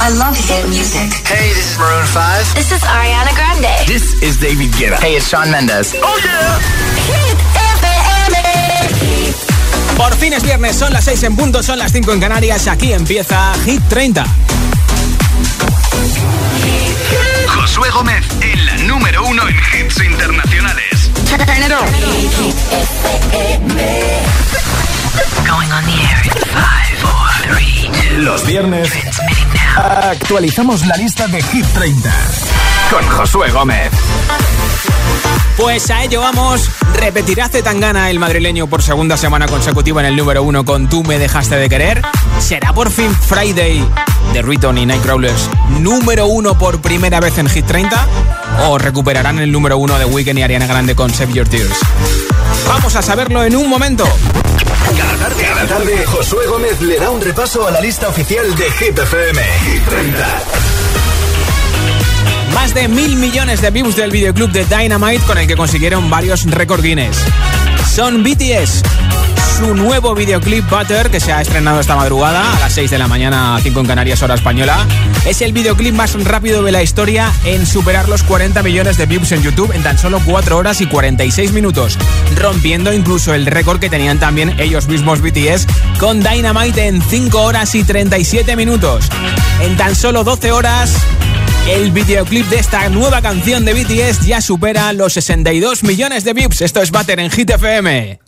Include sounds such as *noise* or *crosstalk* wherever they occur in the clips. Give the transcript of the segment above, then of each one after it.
I love hit music. Hey, this is Maroon 5. This is Ariana Grande. This is David Guetta. Hey, it's Shawn Mendes. Oh yeah. Hit FM. Por fin es viernes, son las 6 en punto, son las 5 en Canarias. Aquí empieza Hit 30. Josué Gómez en la número uno en hits internacionales. Turn it on. Going on the air in 5, 4, 3, 2. Los viernes actualizamos la lista de Hit 30 con Josué Gómez. Pues a ello vamos. ¿Repetirá Zetangana el madrileño por segunda semana consecutiva en el número uno con Tú me dejaste de querer? ¿Será por fin Friday de Riton y Nightcrawlers número uno por primera vez en Hit 30? ¿O recuperarán el número uno de Weekend y Ariana Grande con Save Your Tears? Vamos a saberlo en un momento. Cada tarde, cada tarde, Josué Gómez le da un repaso a la lista oficial de Hit FM. Hit 30. Más de mil millones de views del videoclub de Dynamite con el que consiguieron varios récord Guinness. Son BTS. Su nuevo videoclip Butter, que se ha estrenado esta madrugada a las 6 de la mañana, 5 en Canarias, hora española, es el videoclip más rápido de la historia en superar los 40 millones de views en YouTube en tan solo 4 horas y 46 minutos, rompiendo incluso el récord que tenían también ellos mismos BTS con Dynamite en 5 horas y 37 minutos. En tan solo 12 horas, el videoclip de esta nueva canción de BTS ya supera los 62 millones de views. Esto es Butter en Hit FM.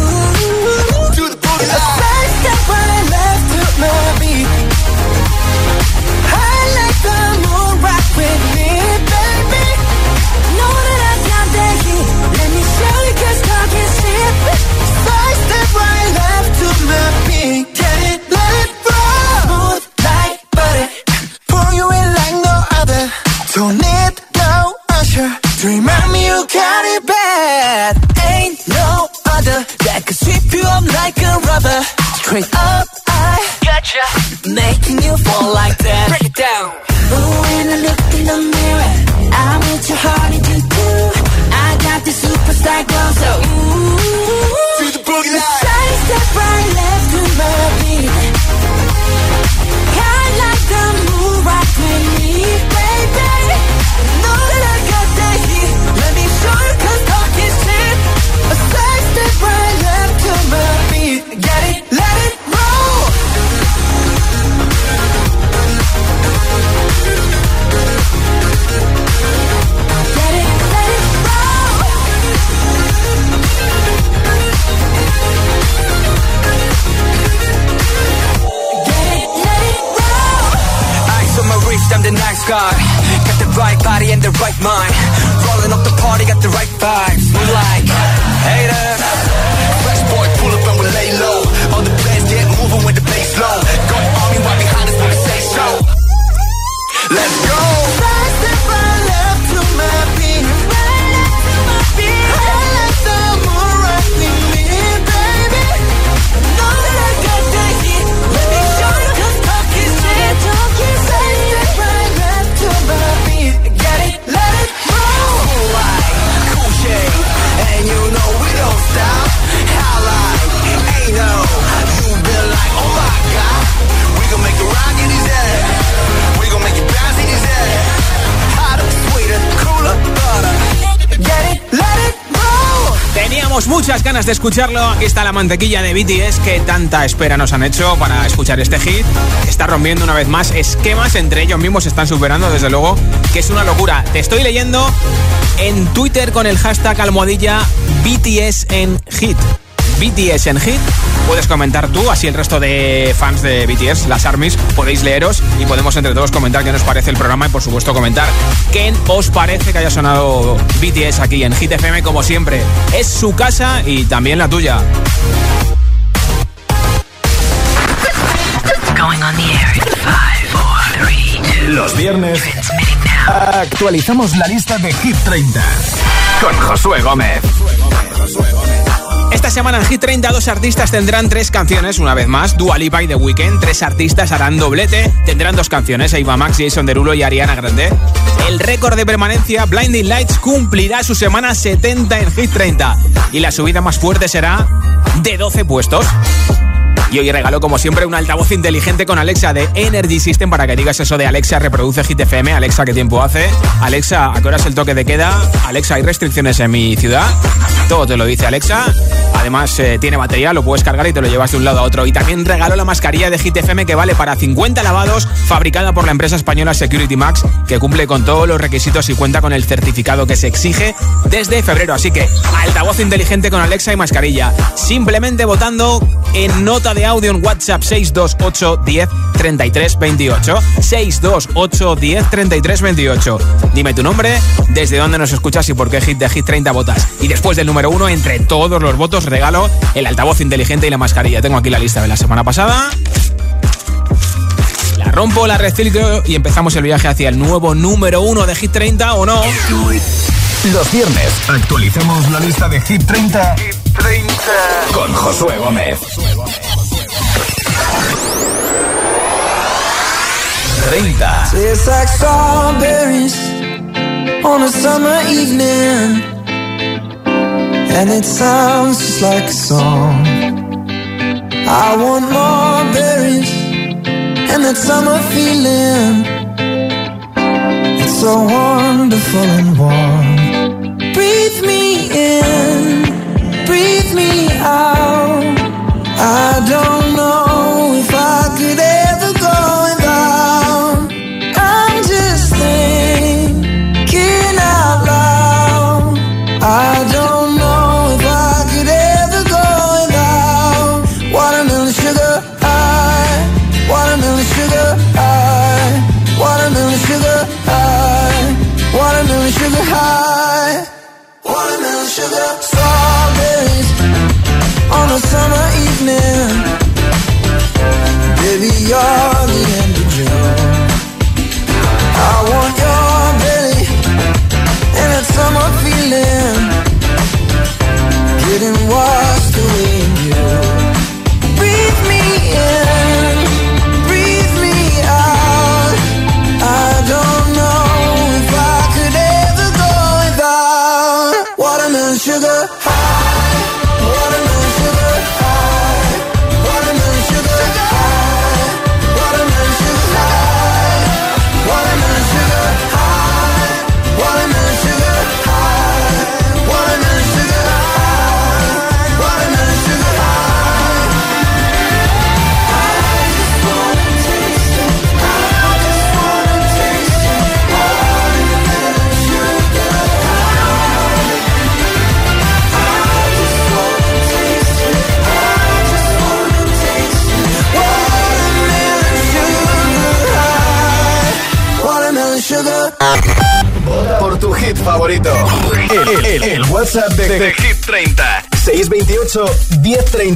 crazy. De escucharlo. Aquí está la mantequilla de BTS que tanta espera nos han hecho para escuchar este hit. Está rompiendo una vez más esquemas entre ellos mismos, se están superando, desde luego, que es una locura. Te estoy leyendo en Twitter con el hashtag almohadilla BTS en hit. BTS en hit. Puedes comentar tú, así el resto de fans de BTS, las ARMYs, podéis leeros y podemos entre todos comentar qué nos parece el programa y por supuesto comentar qué os parece que haya sonado BTS aquí en Hit FM como siempre. Es su casa y también la tuya. Going on the air in 5, 4, 3, 2. Los viernes. Actualizamos la lista de Hit 30 con Josué Gómez. Esta semana en Hit 30 dos artistas tendrán tres canciones, una vez más, Dua Lipa y The Weeknd. Tres artistas harán doblete, tendrán dos canciones, Eva Max, Jason Derulo y Ariana Grande. El récord de permanencia, Blinding Lights, cumplirá su semana 70 en Hit 30. Y la subida más fuerte será de 12 puestos. Y hoy regalo, como siempre, un altavoz inteligente con Alexa de Energy System para que digas eso de Alexa reproduce Hit FM. Alexa, ¿qué tiempo hace? Alexa, ¿a qué hora es el toque de queda? Alexa, ¿hay restricciones en mi ciudad? Todo te lo dice Alexa. Además, eh, tiene batería, lo puedes cargar y te lo llevas de un lado a otro. Y también regalo la mascarilla de Hit FM que vale para 50 lavados, fabricada por la empresa española Security Max, que cumple con todos los requisitos y cuenta con el certificado que se exige desde febrero. Así que, altavoz inteligente con Alexa y mascarilla. Simplemente votando en nota de audio en WhatsApp 628 10 33 28. 628 10 33 28. Dime tu nombre, desde dónde nos escuchas y por qué hit de Hit 30 votas. Y después del número uno, entre todos los votos, regalo el altavoz inteligente y la mascarilla. Tengo aquí la lista de la semana pasada. La rompo, la reciclo y empezamos el viaje hacia el nuevo número uno de Hit 30 o no. Los viernes actualizamos la lista de Hit 30, con Josué Gómez. 30. It's like strawberries on a summer evening. And it sounds just like a song. I want more berries and that summer feeling. It's so wonderful and warm. Breathe me in, breathe me out. I don't know if I could ever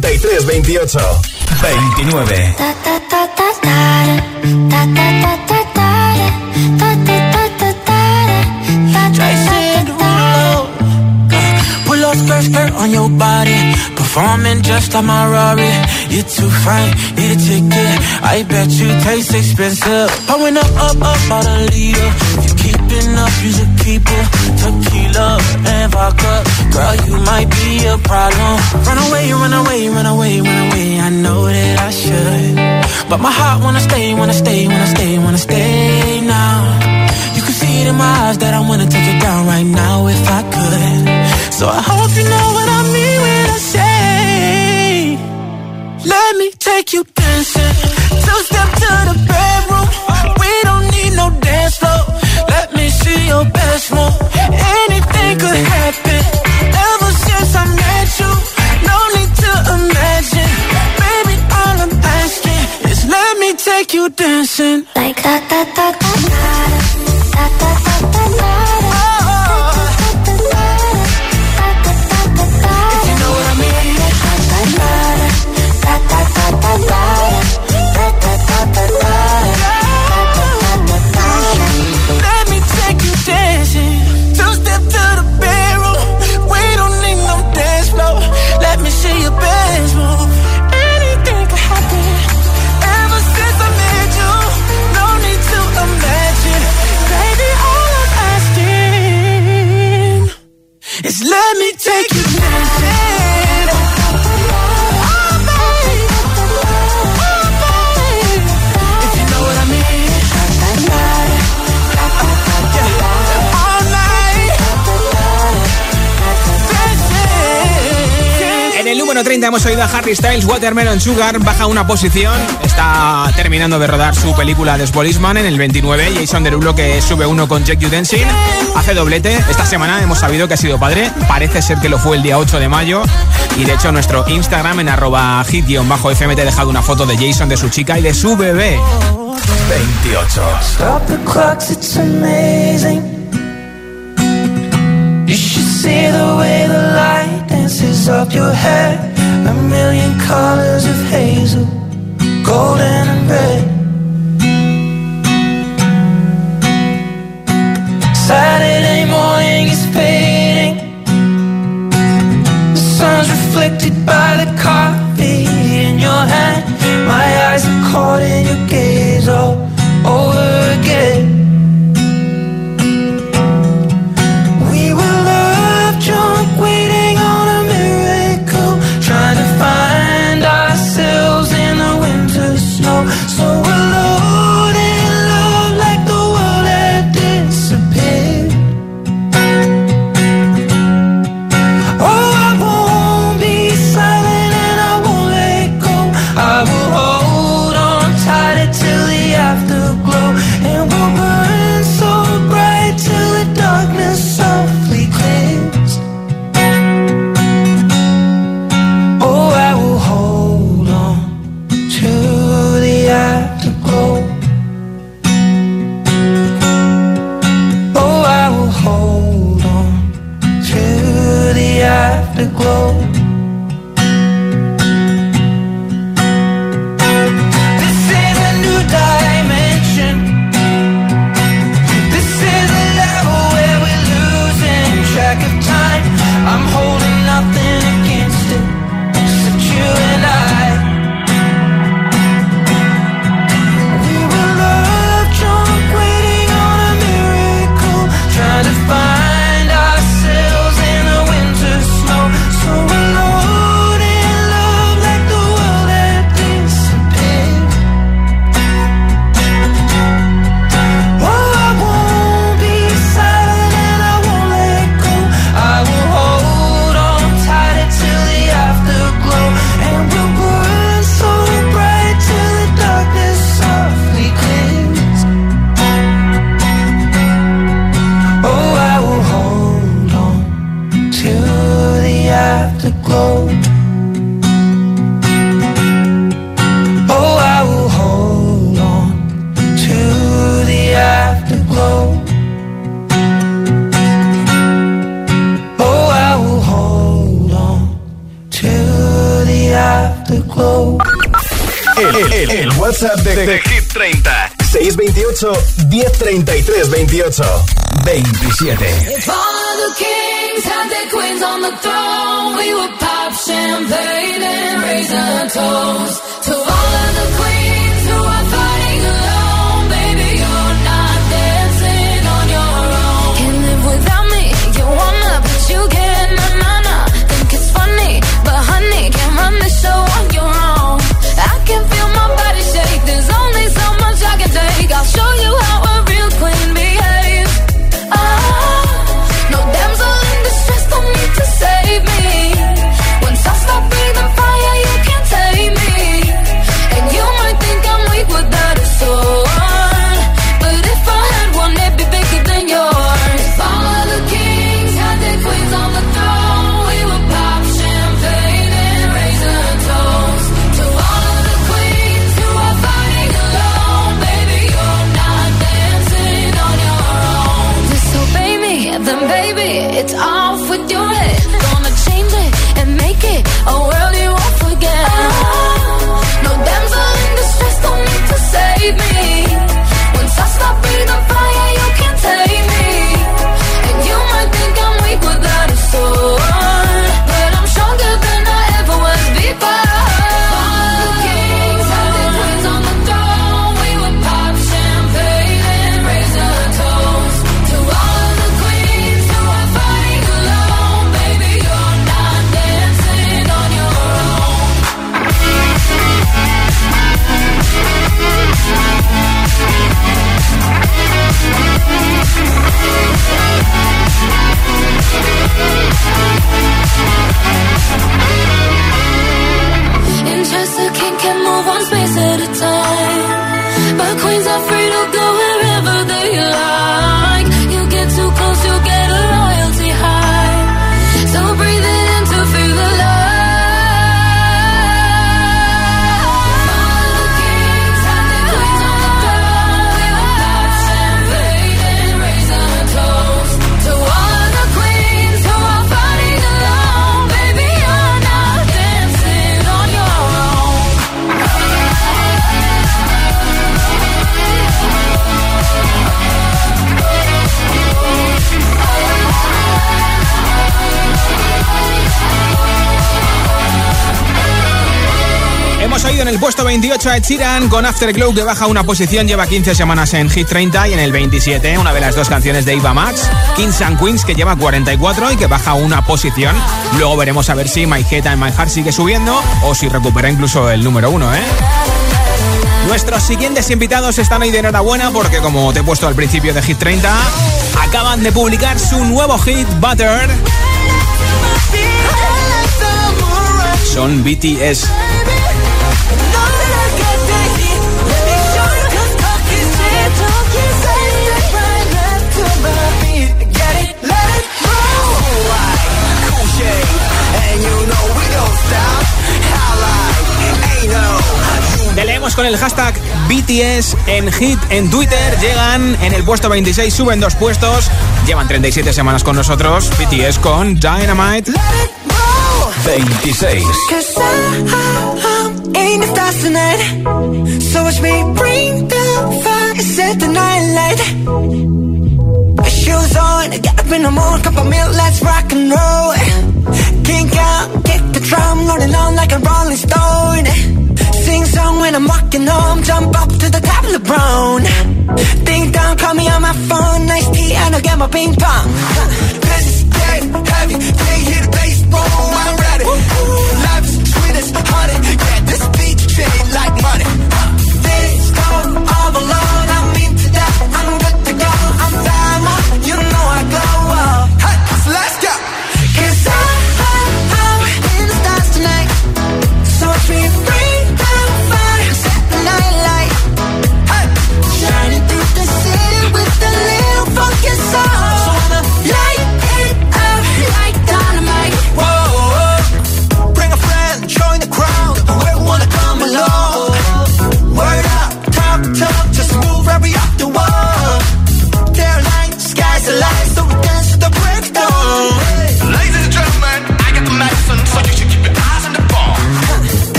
1033 28. 29. Jason Derulo. Pull up skirt, skirt on your body. Performing just like my Rari. You're too fine, need a ticket. I bet you taste expensive. I went up, up, up, out a leader. But my heart wanna stay, wanna stay, wanna stay, wanna stay now. You can see it in my eyes that I wanna take it down right now if I could. So I hope you know what I mean when I say, let me take you dancing. hemos oído a Harry Styles, Watermelon Sugar, baja una posición, está terminando de rodar su película The Policeman en el 29, Jason Derulo que sube uno con Jack Utensil, hace doblete, esta semana hemos sabido que ha sido padre, parece ser que lo fue el día 8 de mayo. Y de hecho nuestro Instagram en arroba hit-fm te ha dejado una foto de Jason, de su chica y de su bebé. 28. a million colors of hazel, golden and red. Saturday. 628 1033 28 27. If all the we to all the queens. a Chiran con Afterglow que baja una posición, lleva 15 semanas en Hit 30 y en el 27 una de las dos canciones de Iva Max, Kings and Queens que lleva 44 y que baja una posición. Luego veremos a ver si My Head and My Heart sigue subiendo o si recupera incluso el número 1, ¿eh? Nuestros siguientes invitados están hoy de enhorabuena porque como te he puesto al principio de Hit 30, acaban de publicar su nuevo hit Butter. Son BTS. Leemos con el hashtag BTS en Hit en Twitter. Llegan en el puesto 26, suben dos puestos. Llevan 37 semanas con nosotros. BTS con Dynamite. 26. Cause I'm in the stars tonight. So watch me bring the fire, set the night light. Shoes on, get up in the morning, cup of milk, let's rock and roll. Kink out, kick the drum, rolling on like a rolling stone. Sing song when I'm walking home, jump up to the top of the brown. Ding dong, call me on my phone, nice tea, and I'll get my ping pong. This get heavy, can't hear the bass, boom, I'm ready. Life is sweet as honey,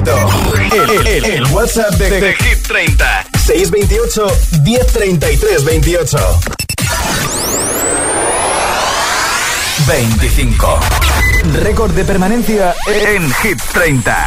favorito. El, el- el WhatsApp de, de Hit 30. 628 1033 28. 25. Récord de permanencia en Hit 30.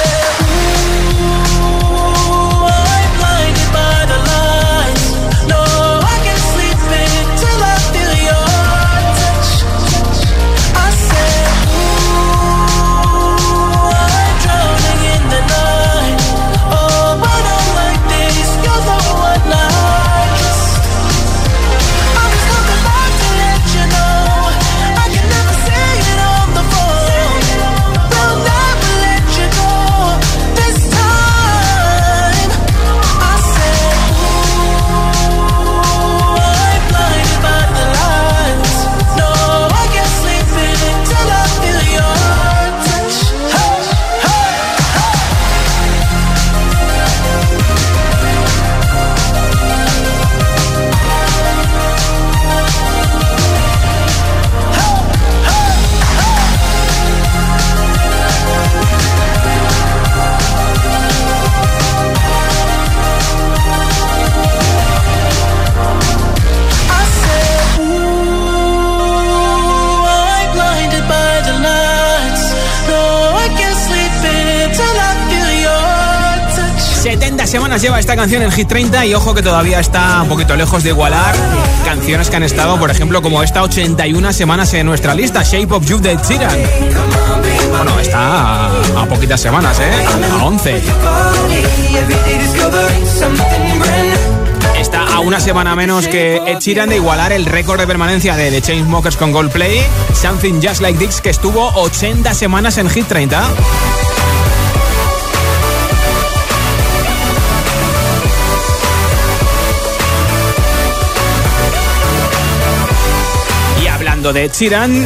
canción en Hit 30 y ojo que todavía está un poquito lejos de igualar canciones que han estado, por ejemplo, como esta 81 semanas en nuestra lista, Shape of You de Sheeran. Bueno, está a, a poquitas semanas, ¿eh? A 11. Está a una semana menos que Ed Sheeran de igualar el récord de permanencia de The Chainsmokers con Goldplay, Something Just Like This, que estuvo 80 semanas en Hit 30. De Sheeran,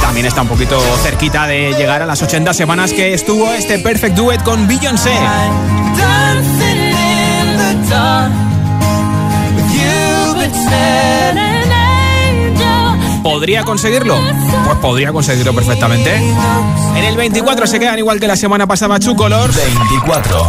también está un poquito cerquita de llegar a las 80 semanas que estuvo este Perfect Duet con Beyoncé. ¿Podría conseguirlo? Pues podría conseguirlo perfectamente. En el 24 se quedan igual que la semana pasada Two Colors. 24.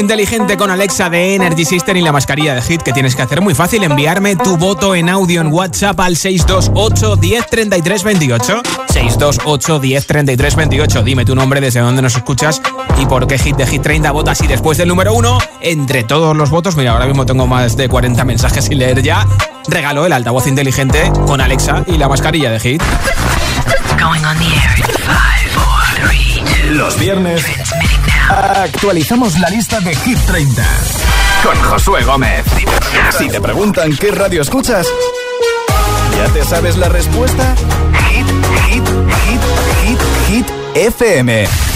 Inteligente con Alexa de Energy System y la mascarilla de Hit que tienes que hacer muy fácil. Enviarme tu voto en audio en WhatsApp al 628 10 33 28. 628 10 33 28. Dime tu nombre, desde dónde nos escuchas y por qué Hit de Hit 30 votas. Y después del número 1, entre todos los votos, mira, ahora mismo tengo más de 40 mensajes sin leer ya. Regalo el altavoz inteligente con Alexa y la mascarilla de Hit. Going on the air in five, four, three, two. Los viernes. Actualizamos la lista de Hit 30 con Josué Gómez. Si te preguntan qué radio escuchas, ¿ya te sabes la respuesta? Hit, hit, hit, hit, hit, FM.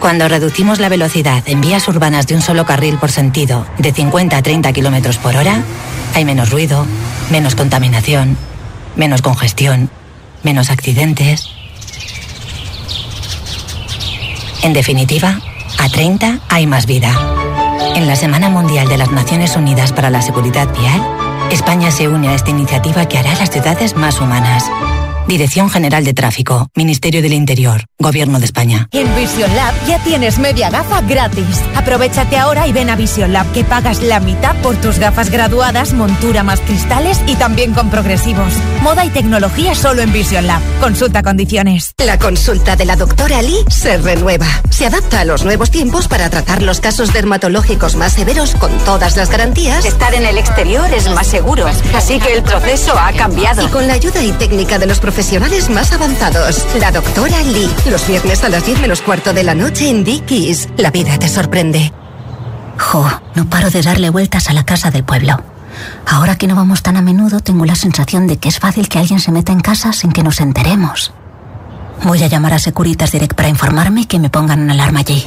Cuando reducimos la velocidad en vías urbanas de un solo carril por sentido, de 50 a 30 kilómetros por hora, hay menos ruido, menos contaminación, menos congestión, menos accidentes. En definitiva, a 30 hay más vida. En la Semana Mundial de las Naciones Unidas para la Seguridad Vial, España se une a esta iniciativa que hará las ciudades más humanas. Dirección General de Tráfico, Ministerio del Interior, Gobierno de España. En Vision Lab ya tienes media gafa gratis. Aprovechate ahora y ven a Vision Lab que pagas la mitad por tus gafas graduadas, montura más cristales y también con progresivos. Moda y tecnología solo en Vision Lab. Consulta condiciones. La consulta de la doctora Lee se renueva. Se adapta a los nuevos tiempos para tratar los casos dermatológicos más severos con todas las garantías. Estar en el exterior es más seguro, así que el proceso ha cambiado. Y con la ayuda y técnica de los profesionales más avanzados. La doctora Lee. Los viernes a las 10 menos cuarto de la noche en Dickies. La vida te sorprende. Jo, no paro de darle vueltas a la casa del pueblo. Ahora que no vamos tan a menudo, tengo la sensación de que es fácil que alguien se meta en casa sin que nos enteremos. Voy a llamar a Securitas Direct para informarme y que me pongan una alarma allí.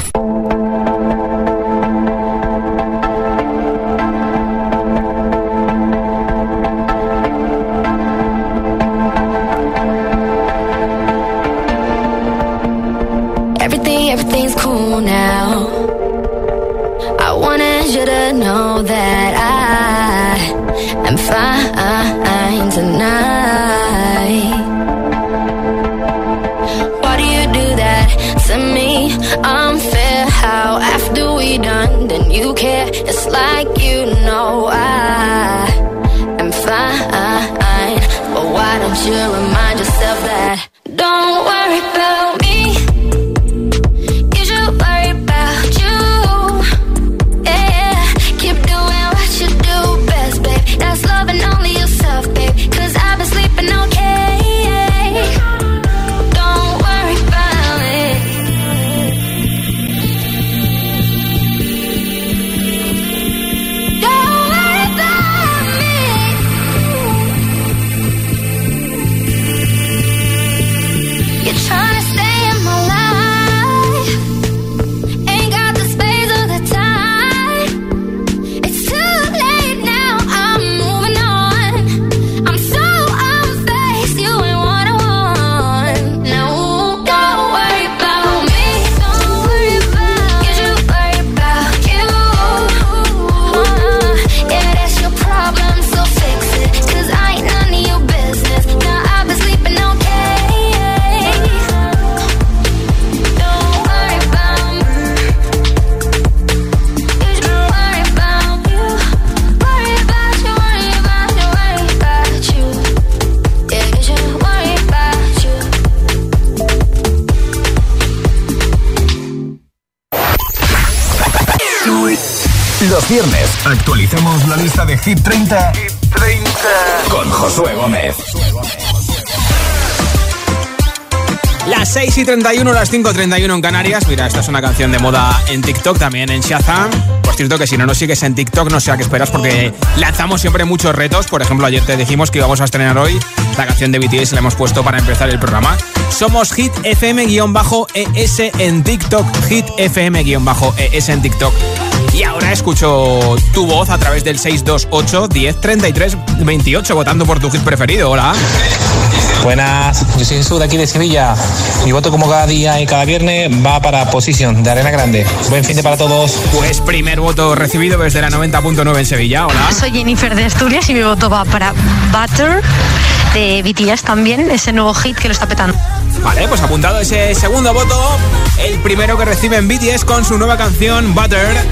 lista de Hit 30, Hit 30. con Josué Gómez. Las 6 y 31, las 5 y 31 en Canarias. Mira, esta es una canción de moda en TikTok, también en Shazam. Por cierto, que si no nos sigues en TikTok, no sé a qué esperas, porque lanzamos siempre muchos retos. Por ejemplo, ayer te dijimos que íbamos a estrenar hoy la canción de BTS, la hemos puesto para empezar el programa. Somos Hit FM-ES en TikTok. Hit FM-ES en TikTok. Y ahora escucho tu voz a través del 628 10 33 28, votando por tu hit preferido. Hola. Buenas, yo soy Jesús de aquí de Sevilla. Mi voto como cada día y cada viernes va para Position de Arena Grande. Buen fin de para todos. Pues primer voto recibido desde la 90.9 en Sevilla. Hola. Soy Jennifer de Asturias y mi voto va para Butter de BTS también, ese nuevo hit que lo está petando. Vale, pues apuntado ese segundo voto, el primero que recibe en BTS con su nueva canción Butter.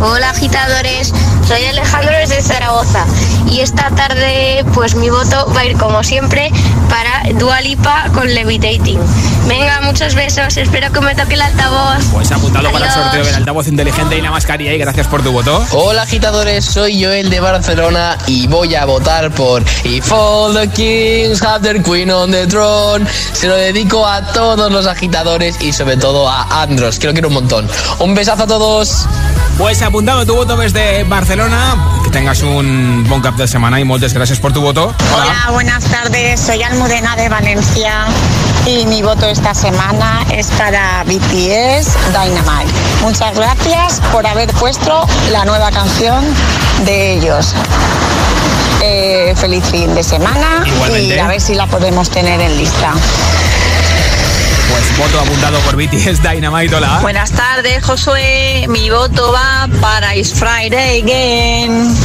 Hola agitadores, soy Alejandro desde Zaragoza y esta tarde pues mi voto va a ir como siempre para Dualipa con Levitating. Venga, muchos besos, espero que me toque el altavoz. Pues apuntado para el sorteo del altavoz inteligente y la mascarilla y gracias por tu voto. Hola agitadores, soy Joel de Barcelona y voy a votar por If all the kings have their queen on the throne. Se lo dedico a todos los agitadores y sobre todo a Andros, que lo quiero un montón. Un besazo a todos. Pues apuntado tu voto desde Barcelona. Que tengas un buen cap de semana y muchas gracias por tu voto. Hola, buenas tardes. Soy Almudena de Valencia y mi voto esta semana es para BTS Dynamite. Muchas gracias por haber puesto la nueva canción de ellos. Eh, feliz fin de semana Igualmente. y a ver si la podemos tener en lista. Pues voto apuntado por BTS Dynamite. Hola. Buenas tardes, Josué. Mi voto va para It's Friday Again.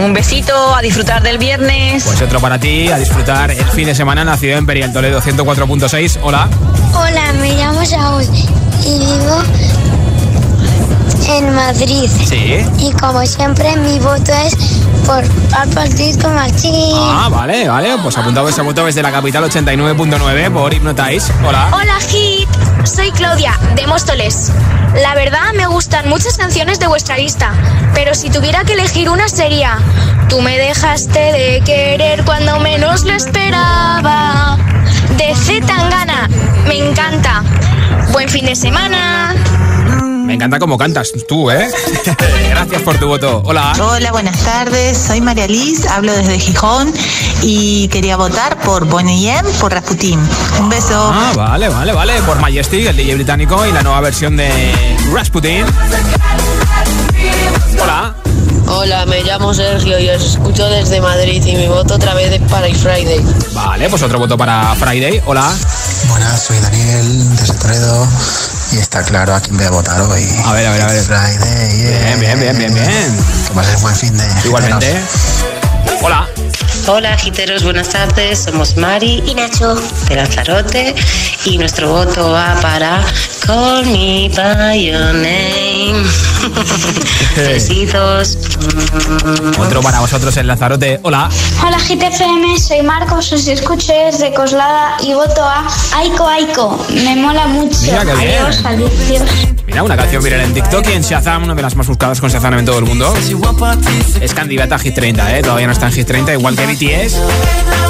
Un besito, a disfrutar del viernes. Pues otro para ti, a disfrutar el fin de semana en la ciudad Imperial Toledo 104.6. Hola. Hola, me llamo Saúl y vivo en Madrid. Sí. Y como siempre, mi voto es por Purple Disco Machine. Ah, vale, vale. Pues apuntado ese voto desde la capital 89.9 por Hypnotize. Hola. Hola Hit, soy Claudia de Móstoles. La verdad me gustan muchas canciones de vuestra lista, pero si tuviera que elegir una sería Tú me dejaste de querer cuando menos lo esperaba. De Z Tangana, me encanta. Buen fin de semana. Me encanta cómo cantas tú, ¿eh? *laughs* Gracias por tu voto. Hola. Hola, buenas tardes. Soy María Liz, hablo desde Gijón y quería votar por Bonnie M por Rasputin. Un beso. Ah, vale, vale, vale. Por Majestic, el DJ británico y la nueva versión de Rasputin. Hola. Hola, me llamo Sergio y os escucho desde Madrid y mi voto otra vez es para Friday. Vale, pues otro voto para Friday. Hola. Buenas, soy Daniel desde Toledo y está claro a quién voy a votar hoy. A ver, a ver, a ver. Friday, yeah. Bien, bien, bien, bien, bien. Que pases buen fin de. Igualmente. Hola. Hola, agiteros, buenas tardes. Somos Mari y Nacho de Lanzarote y nuestro voto va para Call Me By Your Name. *laughs* Besitos. Otro para vosotros en Lanzarote. Hola. Hola GTFM, soy Marcos, os escucho desde Coslada y voto a Aiko Aiko. Me mola mucho. Mira bien. Adiós, adiós. Mira, una canción viral en TikTok y en Shazam, una de las más buscadas con Shazam en todo el mundo. Es candidata a Hit 30, ¿eh? Todavía no está en Hit 30, igual que BTS.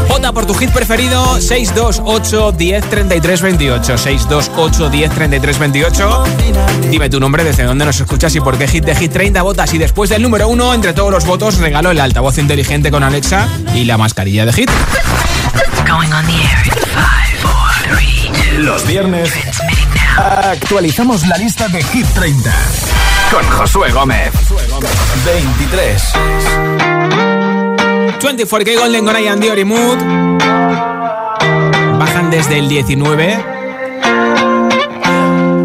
Vota por tu hit preferido, 628 10 33 28. 628 10 33 28. Dime tu nombre, desde dónde nos escuchas y por qué hit de Hit 30 votas. Y después del número uno, entre todos los votos, regalo el altavoz inteligente con Alexa y la mascarilla de Hit. Going on the air in five, four, three, two. Los viernes actualizamos la lista de Hit 30 con Josué Gómez. 23. 24K Golden con Ian Dior y Mood. Bajan desde el 19.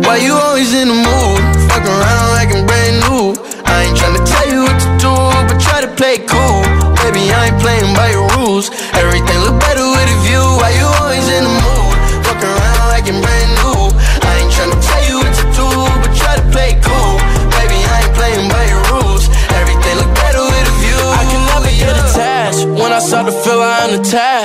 Why you always in the mood? Fuck around like I'm brand new. I ain't tryna tell you what to do, but try to play it cool. Baby, I ain't playing by your rules. Everything look better with a view. Why you always in the mood? Fuck around like I'm brand new.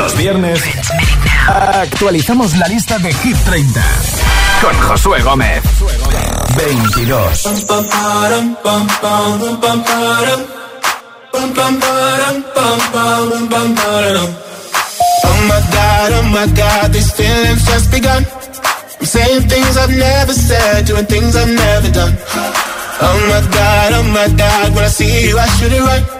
Los viernes actualizamos la lista de Hit 30 con Josué Gómez. 22. Oh my god, oh my god, these feelings just begun. I'm saying things I've never said, doing things I've never done. Oh my god, oh my god, when I see you, I should it right.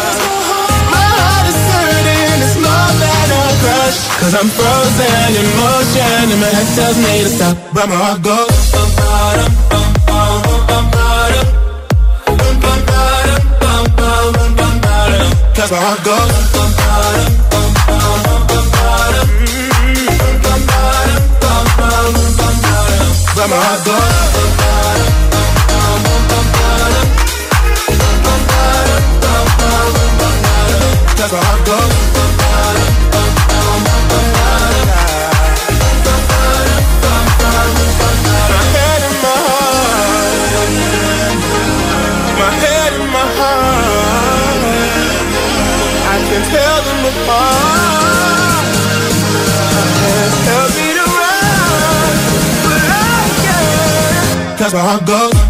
Cause I'm frozen in motion and my head tells me to stop. But my heart goes. Cause my heart goes. bum, ba-dum, bum, bum, can't. Cause my heart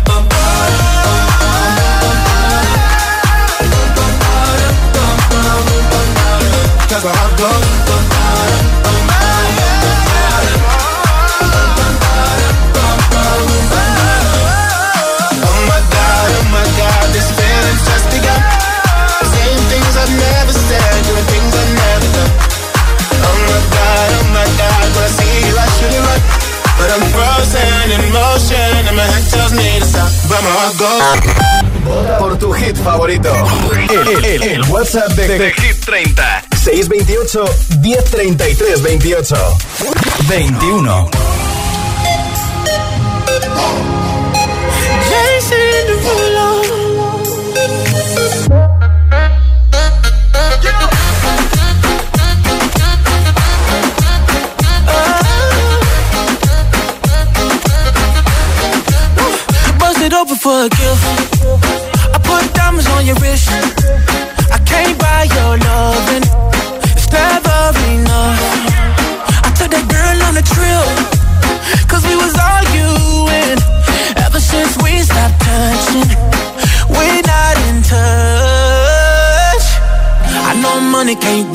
Vota por tu hit favorito. El, el- el WhatsApp de, de Hit 30. 628 1033 28. 21.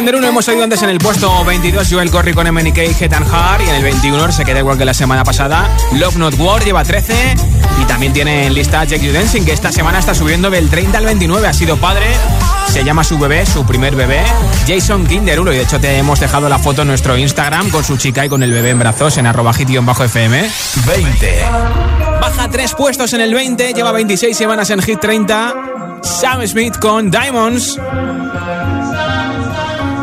Jason Derulo hemos oído antes en el puesto 22 Joel Corry con MNK Head and Heart y en el 21 se queda igual que la semana pasada Love Not War lleva 13 y también tiene en lista Jack You Dancing que esta semana está subiendo del 30 al 29 ha sido padre se llama su bebé, su primer bebé, Jason Kinderulo. Y de hecho te hemos dejado la foto en nuestro Instagram con su chica y con el bebé en brazos en arroba bajo fm 20. Baja tres puestos en el 20, lleva 26 semanas en Hit 30. Sam Smith con Diamonds.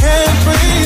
can't breathe.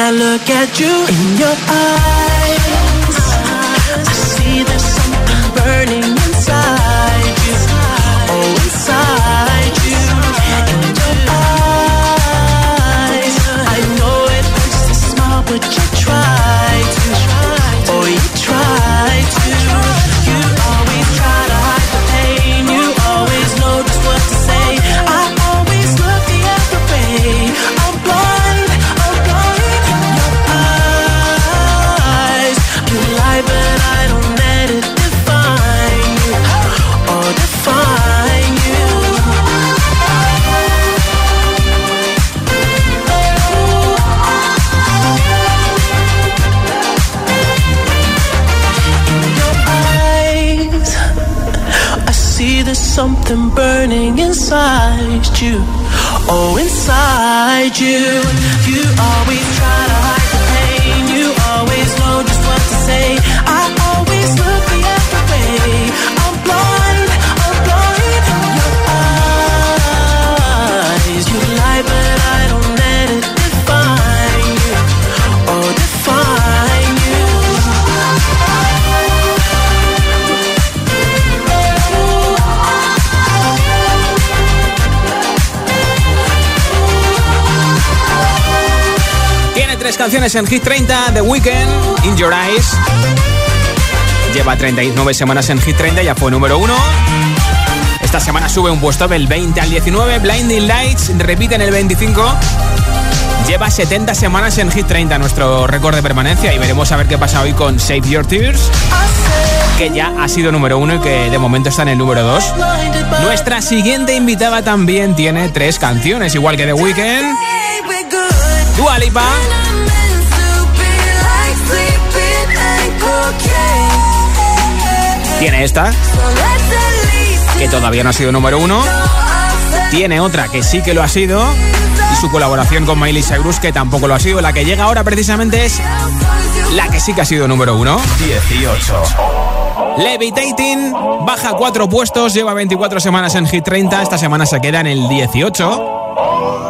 I look at you canciones en Hit 30, The Weeknd, In Your Eyes. Lleva 39 semanas en Hit 30, ya fue número uno. Esta semana sube un puesto del 20 al 19. Blinding Lights repite en el 25. Lleva 70 semanas en Hit 30, nuestro récord de permanencia. Y veremos a ver qué pasa hoy con Save Your Tears, que ya ha sido número uno y que de momento está en el número 2. Nuestra siguiente invitada también tiene tres canciones, igual que The Weeknd. Dua Lipa. Tiene esta, que todavía no ha sido número uno. Tiene otra que sí que lo ha sido. Y su colaboración con Miley Cyrus, que tampoco lo ha sido. La que llega ahora precisamente es la que sí que ha sido número uno. 18. Levitating baja cuatro puestos, lleva 24 semanas en Hit 30. Esta semana se queda en el 18.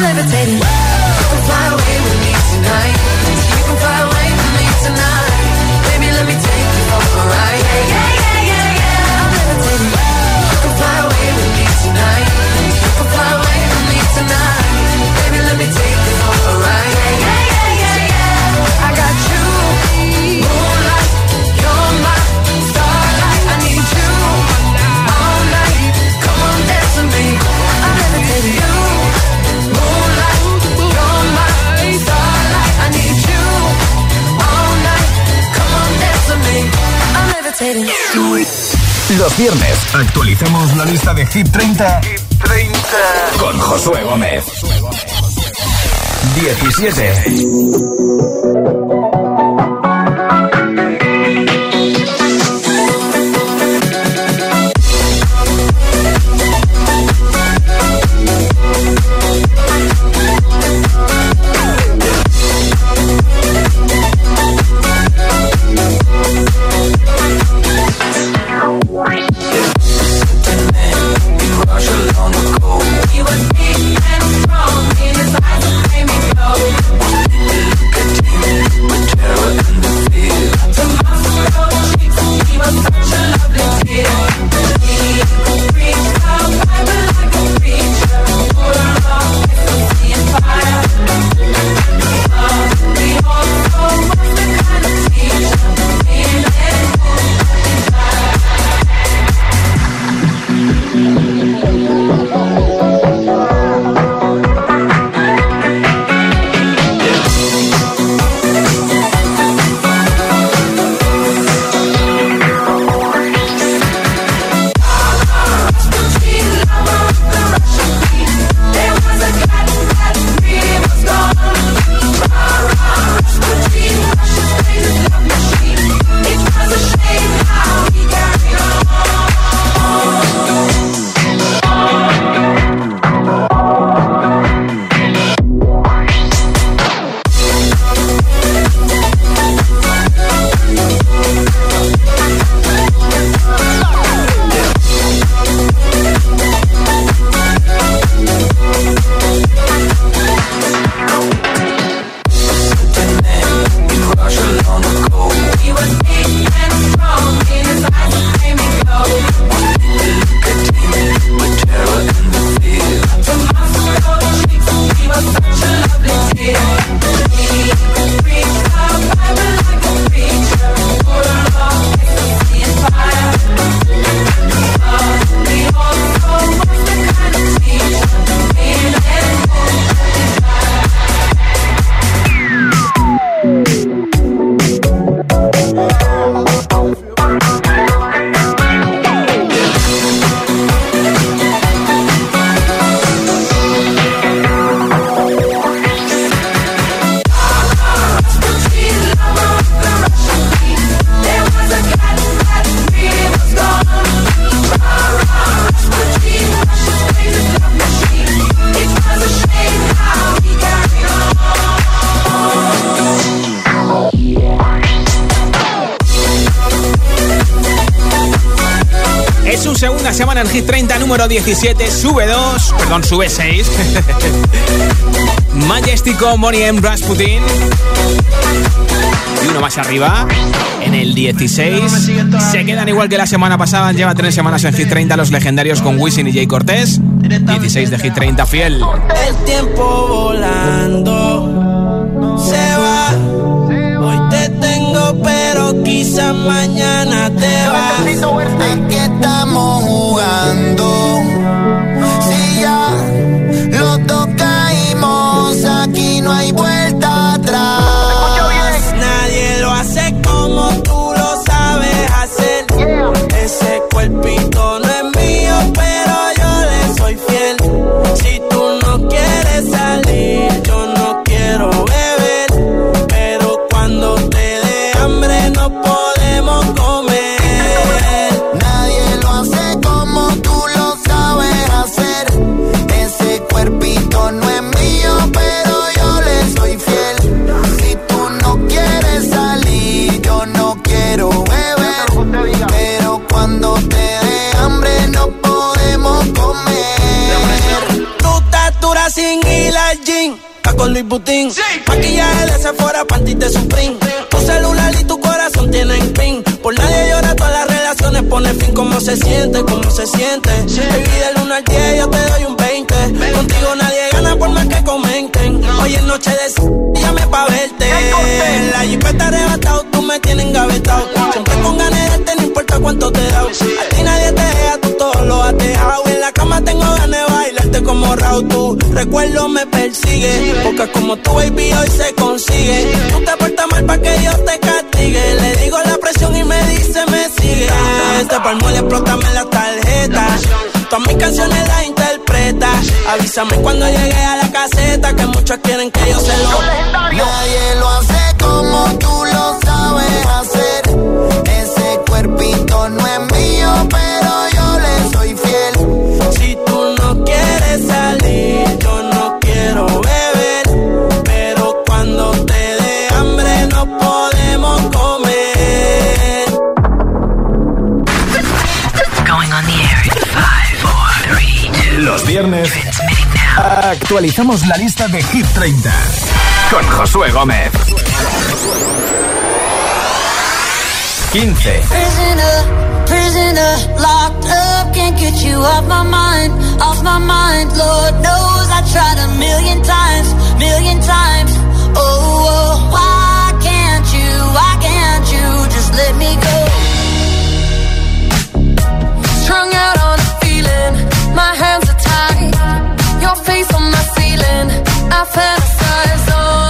Levitating. Los viernes actualizamos la lista de Hit 30, con Josué Gómez. 17. 7, sube 2, perdón, sube 6. *laughs* Majestico, Bonnie M, Rasputin. Y uno más arriba, en el 16. Se quedan igual que la semana pasada, lleva tres semanas en Hit 30 los legendarios con Wisin y Jay Cortés. 16 de Hit 30, fiel. El tiempo volando se va. Hoy te tengo, pero quizás mañana te vas. Aquí estamos jugando con Luis Butín. Maquillaje de Sephora, panty de Supreme. Tu celular y tu corazón tienen pin. Por nadie llora, todas las relaciones pone fin. ¿Cómo se siente? ¿Cómo se siente? Baby, del 1 al 10 yo te doy un 20. Contigo nadie gana por más que comenten. Hoy es noche de llame pa' verte. La jipeta arrebatado, tú me tienes engavetado. Siempre con ganas de no importa cuánto te da. Raúl. Tu recuerdo me persigue. Porque como tu baby hoy se consigue. Tú te portas mal para que Dios te castigue. Le digo la presión y me dice me sigue. Este palmo le explótame la tarjeta. Todas mis canciones las interpreta. Avísame cuando llegue a la caseta. Que muchos quieren que yo se lo. Nadie lo hace como tú lo sabes hacer. Ese cuerpito no es mío, pero salir, yo no quiero beber. Pero cuando te dé hambre, no podemos comer. Going on the air in five, four, three, two. Los viernes actualizamos la lista de Hit 30 con Josué Gómez. 15. Prisoner, locked up, can't get you off my mind, off my mind. Lord knows I tried a million times, million times. Oh, oh, why can't you, why can't you just let me go? Strung out on a feeling, my hands are tied, your face on my ceiling. I fantasize, oh,